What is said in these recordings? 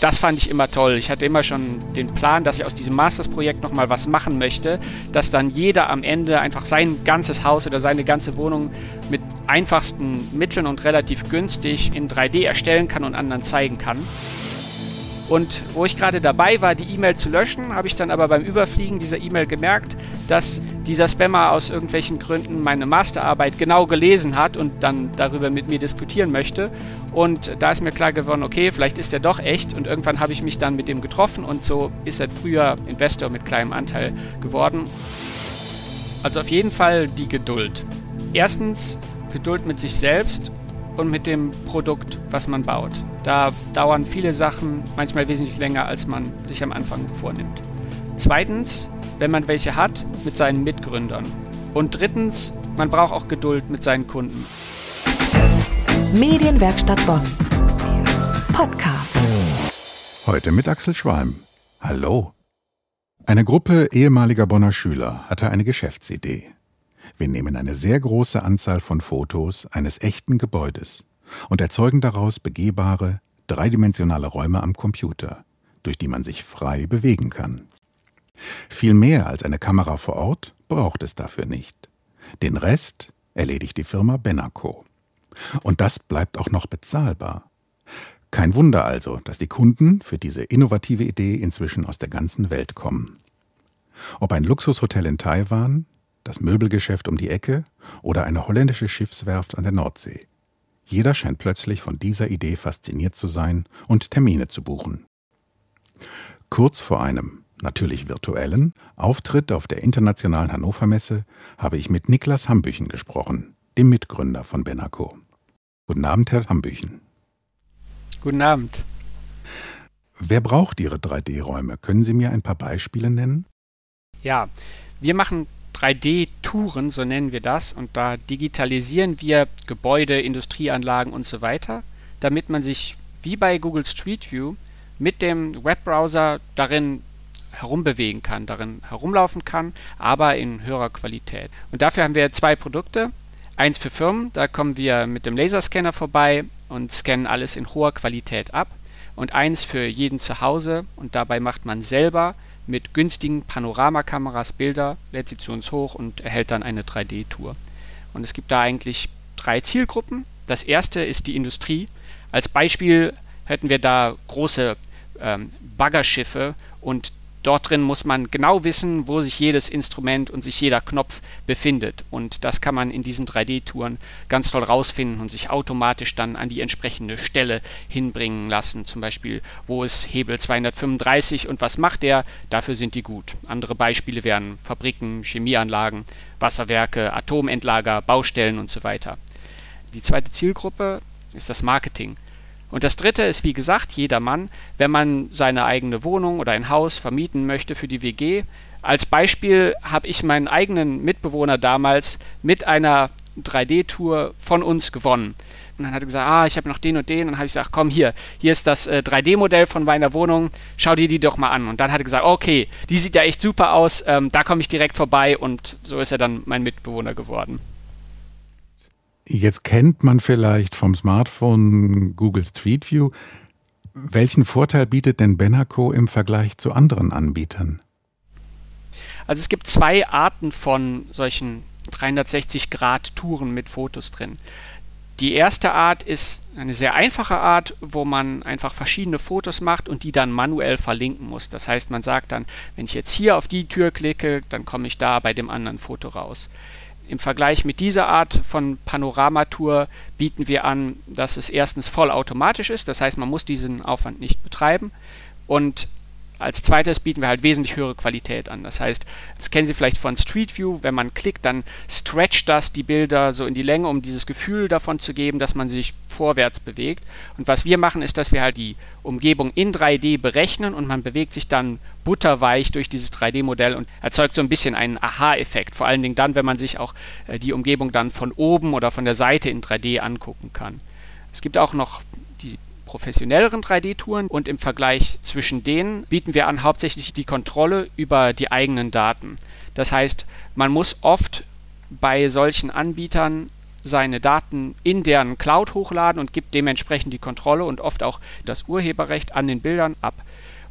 das fand ich immer toll. Ich hatte immer schon den Plan, dass ich aus diesem Masters-Projekt nochmal was machen möchte, dass dann jeder am Ende einfach sein ganzes Haus oder seine ganze Wohnung mit einfachsten Mitteln und relativ günstig in 3D erstellen kann und anderen zeigen kann. Und wo ich gerade dabei war, die E-Mail zu löschen, habe ich dann aber beim Überfliegen dieser E-Mail gemerkt, dass dieser Spammer aus irgendwelchen Gründen meine Masterarbeit genau gelesen hat und dann darüber mit mir diskutieren möchte. Und da ist mir klar geworden, okay, vielleicht ist er doch echt. Und irgendwann habe ich mich dann mit dem getroffen und so ist er früher Investor mit kleinem Anteil geworden. Also auf jeden Fall die Geduld. Erstens Geduld mit sich selbst und mit dem Produkt, was man baut. Da dauern viele Sachen manchmal wesentlich länger, als man sich am Anfang vornimmt. Zweitens, wenn man welche hat, mit seinen Mitgründern. Und drittens, man braucht auch Geduld mit seinen Kunden. Medienwerkstatt Bonn. Podcast. Heute mit Axel Schwalm. Hallo. Eine Gruppe ehemaliger Bonner Schüler hatte eine Geschäftsidee. Wir nehmen eine sehr große Anzahl von Fotos eines echten Gebäudes und erzeugen daraus begehbare, dreidimensionale Räume am Computer, durch die man sich frei bewegen kann. Viel mehr als eine Kamera vor Ort braucht es dafür nicht. Den Rest erledigt die Firma Benaco. Und das bleibt auch noch bezahlbar. Kein Wunder also, dass die Kunden für diese innovative Idee inzwischen aus der ganzen Welt kommen. Ob ein Luxushotel in Taiwan, das Möbelgeschäft um die Ecke oder eine holländische Schiffswerft an der Nordsee. Jeder scheint plötzlich von dieser Idee fasziniert zu sein und Termine zu buchen. Kurz vor einem, natürlich virtuellen, Auftritt auf der internationalen Hannover Messe habe ich mit Niklas Hambüchen gesprochen, dem Mitgründer von Benaco. Guten Abend, Herr Hambüchen. Guten Abend. Wer braucht Ihre 3D-Räume? Können Sie mir ein paar Beispiele nennen? Ja, wir machen 3D-Touren, so nennen wir das. Und da digitalisieren wir Gebäude, Industrieanlagen und so weiter, damit man sich wie bei Google Street View mit dem Webbrowser darin herumbewegen kann, darin herumlaufen kann, aber in höherer Qualität. Und dafür haben wir zwei Produkte. Eins für Firmen, da kommen wir mit dem Laserscanner vorbei und scannen alles in hoher Qualität ab. Und eins für jeden zu Hause und dabei macht man selber mit günstigen Panoramakameras Bilder, lädt sie zu uns hoch und erhält dann eine 3D-Tour. Und es gibt da eigentlich drei Zielgruppen. Das erste ist die Industrie. Als Beispiel hätten wir da große ähm, Baggerschiffe und Dort drin muss man genau wissen, wo sich jedes Instrument und sich jeder Knopf befindet. Und das kann man in diesen 3D-Touren ganz toll rausfinden und sich automatisch dann an die entsprechende Stelle hinbringen lassen. Zum Beispiel, wo ist Hebel 235 und was macht der? Dafür sind die gut. Andere Beispiele wären Fabriken, Chemieanlagen, Wasserwerke, Atomentlager, Baustellen und so weiter. Die zweite Zielgruppe ist das Marketing. Und das dritte ist, wie gesagt, jedermann, wenn man seine eigene Wohnung oder ein Haus vermieten möchte für die WG. Als Beispiel habe ich meinen eigenen Mitbewohner damals mit einer 3D-Tour von uns gewonnen. Und dann hat er gesagt, ah, ich habe noch den und den. Und dann habe ich gesagt, komm hier, hier ist das äh, 3D-Modell von meiner Wohnung, schau dir die doch mal an. Und dann hat er gesagt, okay, die sieht ja echt super aus, ähm, da komme ich direkt vorbei. Und so ist er dann mein Mitbewohner geworden. Jetzt kennt man vielleicht vom Smartphone Google Street View. Welchen Vorteil bietet denn Benaco im Vergleich zu anderen Anbietern? Also es gibt zwei Arten von solchen 360-Grad-Touren mit Fotos drin. Die erste Art ist eine sehr einfache Art, wo man einfach verschiedene Fotos macht und die dann manuell verlinken muss. Das heißt, man sagt dann, wenn ich jetzt hier auf die Tür klicke, dann komme ich da bei dem anderen Foto raus. Im Vergleich mit dieser Art von Panoramatour bieten wir an, dass es erstens vollautomatisch ist, das heißt, man muss diesen Aufwand nicht betreiben. Und als zweites bieten wir halt wesentlich höhere Qualität an. Das heißt, das kennen Sie vielleicht von Street View, wenn man klickt, dann stretcht das die Bilder so in die Länge, um dieses Gefühl davon zu geben, dass man sich vorwärts bewegt. Und was wir machen, ist, dass wir halt die Umgebung in 3D berechnen und man bewegt sich dann butterweich durch dieses 3D-Modell und erzeugt so ein bisschen einen Aha-Effekt. Vor allen Dingen dann, wenn man sich auch äh, die Umgebung dann von oben oder von der Seite in 3D angucken kann. Es gibt auch noch die professionelleren 3D-Touren und im Vergleich zwischen denen bieten wir an hauptsächlich die Kontrolle über die eigenen Daten. Das heißt, man muss oft bei solchen Anbietern seine Daten in deren Cloud hochladen und gibt dementsprechend die Kontrolle und oft auch das Urheberrecht an den Bildern ab.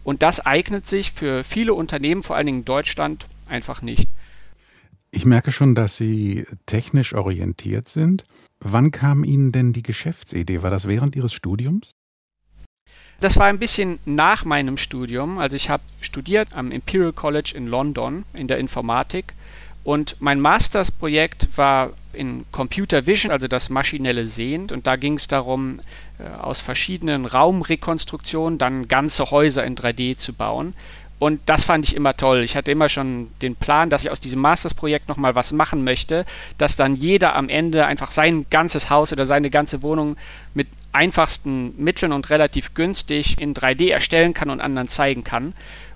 Und das eignet sich für viele Unternehmen, vor allen Dingen in Deutschland, einfach nicht. Ich merke schon, dass Sie technisch orientiert sind. Wann kam Ihnen denn die Geschäftsidee? War das während Ihres Studiums? Das war ein bisschen nach meinem Studium. Also ich habe studiert am Imperial College in London in der Informatik und mein Mastersprojekt war in Computer Vision, also das maschinelle Sehen. Und da ging es darum, äh, aus verschiedenen Raumrekonstruktionen dann ganze Häuser in 3D zu bauen. Und das fand ich immer toll. Ich hatte immer schon den Plan, dass ich aus diesem Mastersprojekt nochmal was machen möchte, dass dann jeder am Ende einfach sein ganzes Haus oder seine ganze Wohnung mit einfachsten Mitteln und relativ günstig in 3D erstellen kann und anderen zeigen kann.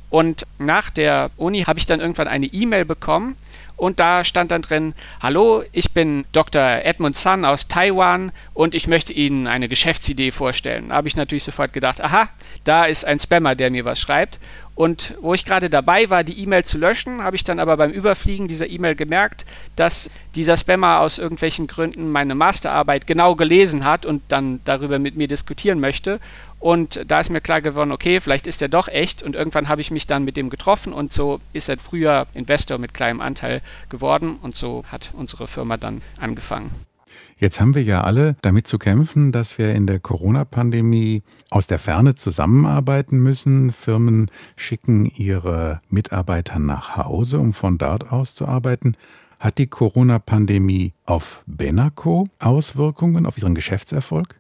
Und nach der Uni habe ich dann irgendwann eine E-Mail bekommen und da stand dann drin, hallo, ich bin Dr. Edmund Sun aus Taiwan und ich möchte Ihnen eine Geschäftsidee vorstellen. Da habe ich natürlich sofort gedacht, aha, da ist ein Spammer, der mir was schreibt. Und wo ich gerade dabei war, die E-Mail zu löschen, habe ich dann aber beim Überfliegen dieser E-Mail gemerkt, dass dieser Spammer aus irgendwelchen Gründen meine Masterarbeit genau gelesen hat und dann darüber mit mir diskutieren möchte. Und da ist mir klar geworden, okay, vielleicht ist er doch echt. Und irgendwann habe ich mich dann mit dem getroffen und so ist er früher Investor mit kleinem Anteil geworden. Und so hat unsere Firma dann angefangen. Jetzt haben wir ja alle damit zu kämpfen, dass wir in der Corona-Pandemie aus der Ferne zusammenarbeiten müssen. Firmen schicken ihre Mitarbeiter nach Hause, um von dort aus zu arbeiten. Hat die Corona-Pandemie auf Benaco Auswirkungen auf Ihren Geschäftserfolg?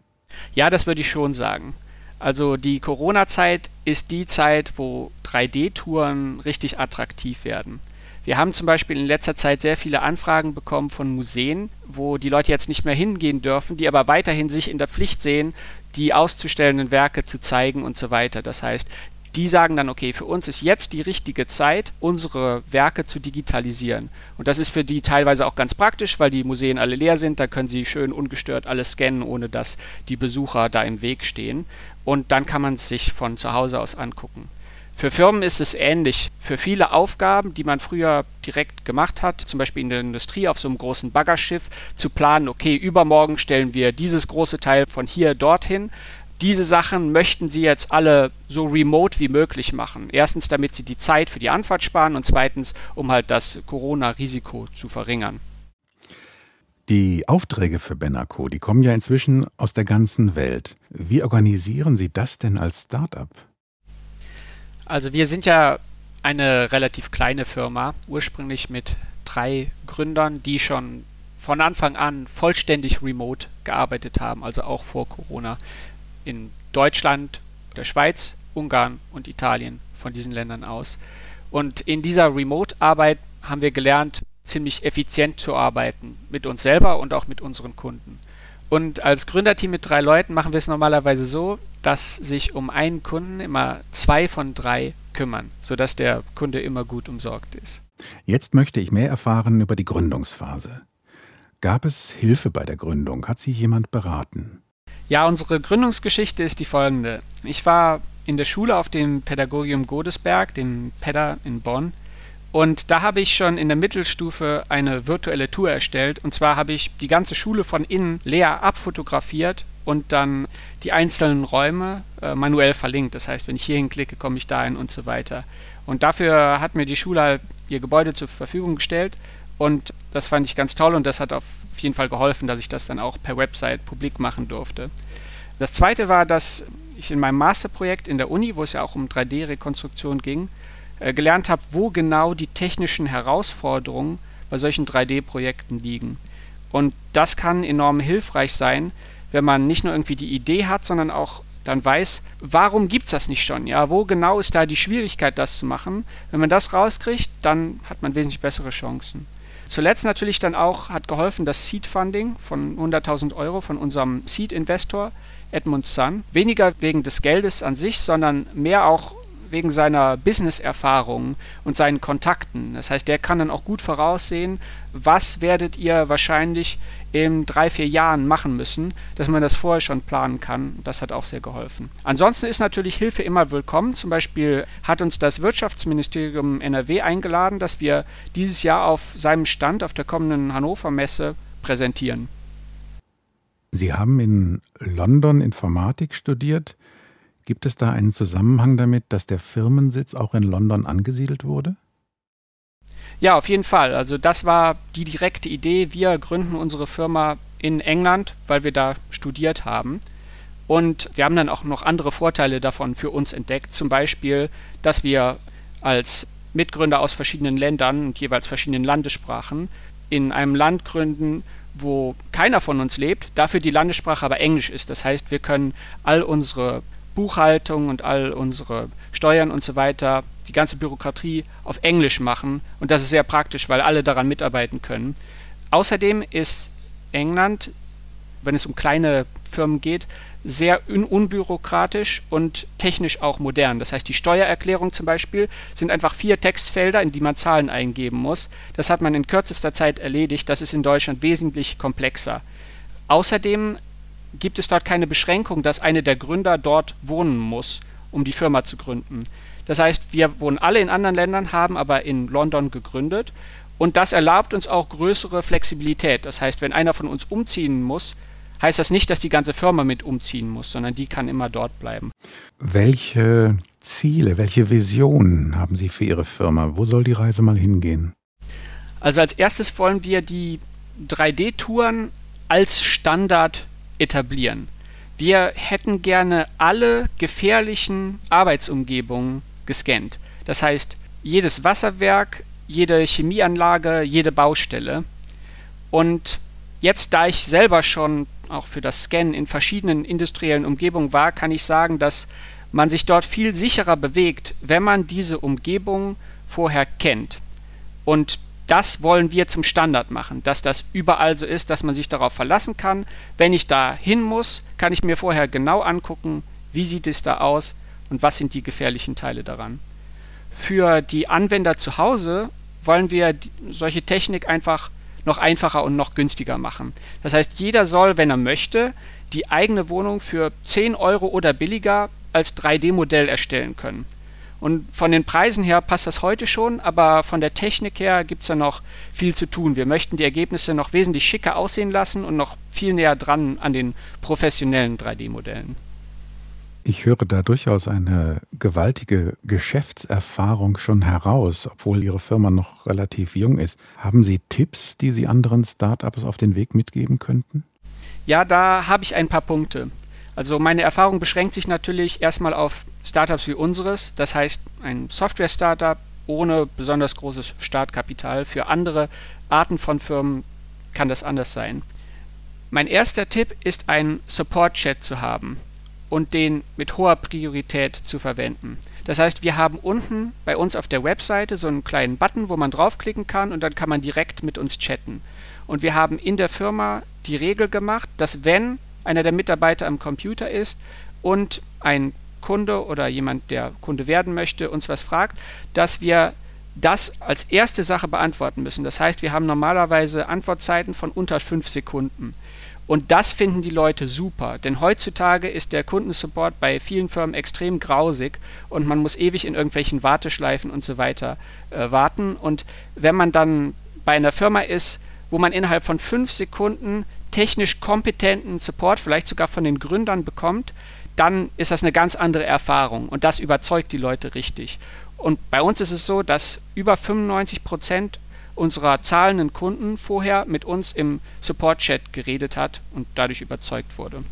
Ja, das würde ich schon sagen. Also die Corona-Zeit ist die Zeit, wo 3D-Touren richtig attraktiv werden. Wir haben zum Beispiel in letzter Zeit sehr viele Anfragen bekommen von Museen, wo die Leute jetzt nicht mehr hingehen dürfen, die aber weiterhin sich in der Pflicht sehen, die auszustellenden Werke zu zeigen und so weiter. Das heißt, die sagen dann, okay, für uns ist jetzt die richtige Zeit, unsere Werke zu digitalisieren. Und das ist für die teilweise auch ganz praktisch, weil die Museen alle leer sind. Da können sie schön ungestört alles scannen, ohne dass die Besucher da im Weg stehen. Und dann kann man es sich von zu Hause aus angucken. Für Firmen ist es ähnlich. Für viele Aufgaben, die man früher direkt gemacht hat, zum Beispiel in der Industrie auf so einem großen Baggerschiff, zu planen, okay, übermorgen stellen wir dieses große Teil von hier dorthin. Diese Sachen möchten sie jetzt alle so remote wie möglich machen. Erstens, damit sie die Zeit für die Anfahrt sparen und zweitens, um halt das Corona-Risiko zu verringern. Die Aufträge für Benaco, die kommen ja inzwischen aus der ganzen Welt. Wie organisieren Sie das denn als Start-up? Also wir sind ja eine relativ kleine Firma, ursprünglich mit drei Gründern, die schon von Anfang an vollständig remote gearbeitet haben, also auch vor Corona in Deutschland, der Schweiz, Ungarn und Italien von diesen Ländern aus. Und in dieser Remote-Arbeit haben wir gelernt, ziemlich effizient zu arbeiten mit uns selber und auch mit unseren Kunden. Und als Gründerteam mit drei Leuten machen wir es normalerweise so, dass sich um einen Kunden immer zwei von drei kümmern, sodass der Kunde immer gut umsorgt ist. Jetzt möchte ich mehr erfahren über die Gründungsphase. Gab es Hilfe bei der Gründung? Hat Sie jemand beraten? Ja, unsere Gründungsgeschichte ist die folgende. Ich war in der Schule auf dem Pädagogium Godesberg, dem PEDA in Bonn, und da habe ich schon in der Mittelstufe eine virtuelle Tour erstellt. Und zwar habe ich die ganze Schule von innen leer abfotografiert und dann die einzelnen Räume äh, manuell verlinkt. Das heißt, wenn ich hier hinklicke, komme ich dahin und so weiter. Und dafür hat mir die Schule halt ihr Gebäude zur Verfügung gestellt. Und das fand ich ganz toll und das hat auf jeden Fall geholfen, dass ich das dann auch per Website publik machen durfte. Das zweite war, dass ich in meinem Masterprojekt in der Uni, wo es ja auch um 3D-Rekonstruktion ging, äh, gelernt habe, wo genau die technischen Herausforderungen bei solchen 3D-Projekten liegen. Und das kann enorm hilfreich sein, wenn man nicht nur irgendwie die Idee hat, sondern auch dann weiß, warum gibt es das nicht schon? Ja, wo genau ist da die Schwierigkeit, das zu machen? Wenn man das rauskriegt, dann hat man wesentlich bessere Chancen. Zuletzt natürlich dann auch hat geholfen das Seed Funding von 100.000 Euro von unserem Seed Investor Edmund Sun. Weniger wegen des Geldes an sich, sondern mehr auch wegen seiner Business-Erfahrung und seinen Kontakten. Das heißt, der kann dann auch gut voraussehen, was werdet ihr wahrscheinlich in drei, vier Jahren machen müssen, dass man das vorher schon planen kann. Das hat auch sehr geholfen. Ansonsten ist natürlich Hilfe immer willkommen. Zum Beispiel hat uns das Wirtschaftsministerium NRW eingeladen, dass wir dieses Jahr auf seinem Stand auf der kommenden Hannover Messe präsentieren. Sie haben in London Informatik studiert. Gibt es da einen Zusammenhang damit, dass der Firmensitz auch in London angesiedelt wurde? Ja, auf jeden Fall. Also das war die direkte Idee. Wir gründen unsere Firma in England, weil wir da studiert haben. Und wir haben dann auch noch andere Vorteile davon für uns entdeckt. Zum Beispiel, dass wir als Mitgründer aus verschiedenen Ländern und jeweils verschiedenen Landessprachen in einem Land gründen, wo keiner von uns lebt, dafür die Landessprache aber Englisch ist. Das heißt, wir können all unsere Buchhaltung und all unsere Steuern und so weiter, die ganze Bürokratie auf Englisch machen. Und das ist sehr praktisch, weil alle daran mitarbeiten können. Außerdem ist England, wenn es um kleine Firmen geht, sehr un unbürokratisch und technisch auch modern. Das heißt, die Steuererklärung zum Beispiel sind einfach vier Textfelder, in die man Zahlen eingeben muss. Das hat man in kürzester Zeit erledigt. Das ist in Deutschland wesentlich komplexer. Außerdem gibt es dort keine Beschränkung, dass eine der Gründer dort wohnen muss, um die Firma zu gründen. Das heißt, wir wohnen alle in anderen Ländern, haben aber in London gegründet und das erlaubt uns auch größere Flexibilität. Das heißt, wenn einer von uns umziehen muss, heißt das nicht, dass die ganze Firma mit umziehen muss, sondern die kann immer dort bleiben. Welche Ziele, welche Visionen haben Sie für Ihre Firma? Wo soll die Reise mal hingehen? Also als erstes wollen wir die 3D-Touren als Standard etablieren. Wir hätten gerne alle gefährlichen Arbeitsumgebungen gescannt. Das heißt, jedes Wasserwerk, jede Chemieanlage, jede Baustelle. Und jetzt, da ich selber schon auch für das Scannen in verschiedenen industriellen Umgebungen war, kann ich sagen, dass man sich dort viel sicherer bewegt, wenn man diese Umgebung vorher kennt. Und das wollen wir zum Standard machen, dass das überall so ist, dass man sich darauf verlassen kann. Wenn ich da hin muss, kann ich mir vorher genau angucken, wie sieht es da aus und was sind die gefährlichen Teile daran. Für die Anwender zu Hause wollen wir solche Technik einfach noch einfacher und noch günstiger machen. Das heißt, jeder soll, wenn er möchte, die eigene Wohnung für 10 Euro oder billiger als 3D-Modell erstellen können. Und von den Preisen her passt das heute schon, aber von der Technik her gibt es da noch viel zu tun. Wir möchten die Ergebnisse noch wesentlich schicker aussehen lassen und noch viel näher dran an den professionellen 3D-Modellen. Ich höre da durchaus eine gewaltige Geschäftserfahrung schon heraus, obwohl Ihre Firma noch relativ jung ist. Haben Sie Tipps, die Sie anderen Startups auf den Weg mitgeben könnten? Ja, da habe ich ein paar Punkte. Also meine Erfahrung beschränkt sich natürlich erstmal auf Startups wie unseres, das heißt ein Software-Startup ohne besonders großes Startkapital. Für andere Arten von Firmen kann das anders sein. Mein erster Tipp ist, einen Support-Chat zu haben und den mit hoher Priorität zu verwenden. Das heißt, wir haben unten bei uns auf der Webseite so einen kleinen Button, wo man draufklicken kann und dann kann man direkt mit uns chatten. Und wir haben in der Firma die Regel gemacht, dass wenn einer der Mitarbeiter am Computer ist und ein Kunde oder jemand, der Kunde werden möchte, uns was fragt, dass wir das als erste Sache beantworten müssen. Das heißt, wir haben normalerweise Antwortzeiten von unter fünf Sekunden. Und das finden die Leute super, denn heutzutage ist der Kundensupport bei vielen Firmen extrem grausig und man muss ewig in irgendwelchen Warteschleifen und so weiter äh, warten. Und wenn man dann bei einer Firma ist, wo man innerhalb von fünf Sekunden technisch kompetenten Support, vielleicht sogar von den Gründern bekommt, dann ist das eine ganz andere Erfahrung und das überzeugt die Leute richtig. Und bei uns ist es so, dass über 95 Prozent unserer zahlenden Kunden vorher mit uns im Support-Chat geredet hat und dadurch überzeugt wurde.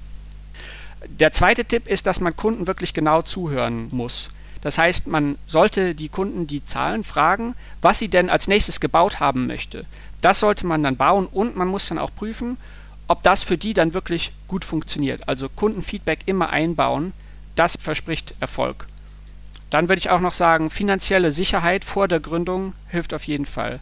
Der zweite Tipp ist, dass man Kunden wirklich genau zuhören muss. Das heißt, man sollte die Kunden, die zahlen, fragen, was sie denn als nächstes gebaut haben möchte. Das sollte man dann bauen und man muss dann auch prüfen, ob das für die dann wirklich gut funktioniert. Also Kundenfeedback immer einbauen, das verspricht Erfolg. Dann würde ich auch noch sagen, finanzielle Sicherheit vor der Gründung hilft auf jeden Fall.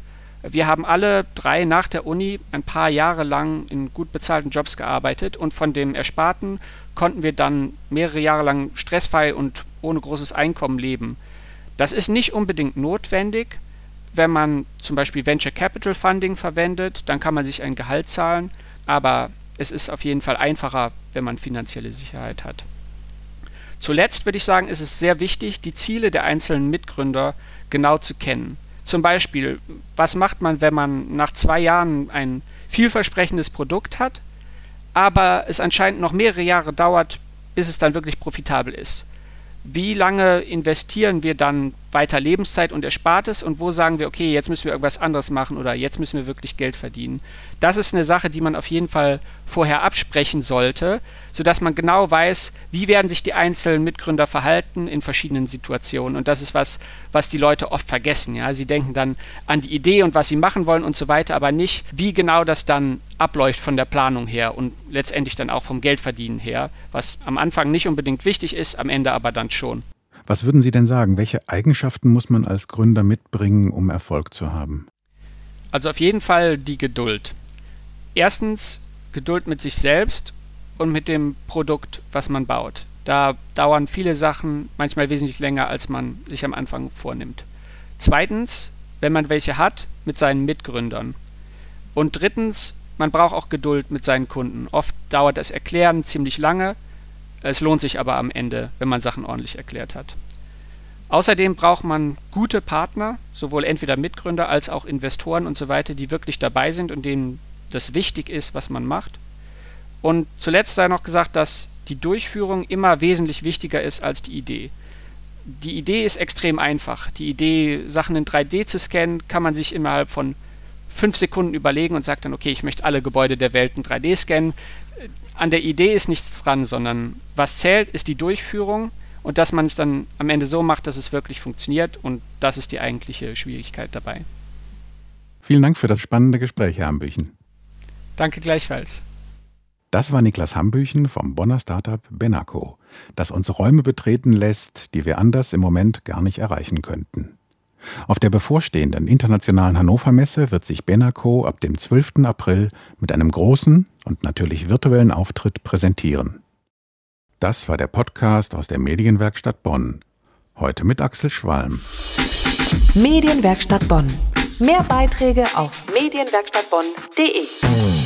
Wir haben alle drei nach der Uni ein paar Jahre lang in gut bezahlten Jobs gearbeitet und von dem Ersparten konnten wir dann mehrere Jahre lang stressfrei und ohne großes Einkommen leben. Das ist nicht unbedingt notwendig. Wenn man zum Beispiel Venture Capital Funding verwendet, dann kann man sich ein Gehalt zahlen, aber es ist auf jeden Fall einfacher, wenn man finanzielle Sicherheit hat. Zuletzt würde ich sagen, ist es sehr wichtig, die Ziele der einzelnen Mitgründer genau zu kennen. Zum Beispiel, was macht man, wenn man nach zwei Jahren ein vielversprechendes Produkt hat, aber es anscheinend noch mehrere Jahre dauert, bis es dann wirklich profitabel ist wie lange investieren wir dann weiter Lebenszeit und Erspartes und wo sagen wir, okay, jetzt müssen wir irgendwas anderes machen oder jetzt müssen wir wirklich Geld verdienen. Das ist eine Sache, die man auf jeden Fall vorher absprechen sollte, sodass man genau weiß, wie werden sich die einzelnen Mitgründer verhalten in verschiedenen Situationen. Und das ist was, was die Leute oft vergessen. Ja? Sie denken dann an die Idee und was sie machen wollen und so weiter, aber nicht, wie genau das dann abläuft von der Planung her und letztendlich dann auch vom Geldverdienen her, was am Anfang nicht unbedingt wichtig ist, am Ende aber dann schon. Was würden Sie denn sagen? Welche Eigenschaften muss man als Gründer mitbringen, um Erfolg zu haben? Also auf jeden Fall die Geduld. Erstens Geduld mit sich selbst und mit dem Produkt, was man baut. Da dauern viele Sachen manchmal wesentlich länger, als man sich am Anfang vornimmt. Zweitens, wenn man welche hat, mit seinen Mitgründern. Und drittens, man braucht auch Geduld mit seinen Kunden. Oft dauert das Erklären ziemlich lange es lohnt sich aber am Ende, wenn man Sachen ordentlich erklärt hat. Außerdem braucht man gute Partner, sowohl entweder Mitgründer als auch Investoren und so weiter, die wirklich dabei sind und denen das wichtig ist, was man macht. Und zuletzt sei noch gesagt, dass die Durchführung immer wesentlich wichtiger ist als die Idee. Die Idee ist extrem einfach. Die Idee, Sachen in 3D zu scannen, kann man sich innerhalb von fünf Sekunden überlegen und sagt dann, okay, ich möchte alle Gebäude der Welt in 3D scannen an der Idee ist nichts dran, sondern was zählt, ist die Durchführung und dass man es dann am Ende so macht, dass es wirklich funktioniert und das ist die eigentliche Schwierigkeit dabei. Vielen Dank für das spannende Gespräch, Herr Hambüchen. Danke gleichfalls. Das war Niklas Hambüchen vom Bonner Startup Benaco, das uns Räume betreten lässt, die wir anders im Moment gar nicht erreichen könnten. Auf der bevorstehenden internationalen Hannover Messe wird sich Benaco ab dem 12. April mit einem großen und natürlich virtuellen Auftritt präsentieren. Das war der Podcast aus der Medienwerkstatt Bonn. Heute mit Axel Schwalm. Medienwerkstatt Bonn. Mehr Beiträge auf medienwerkstattbonn.de.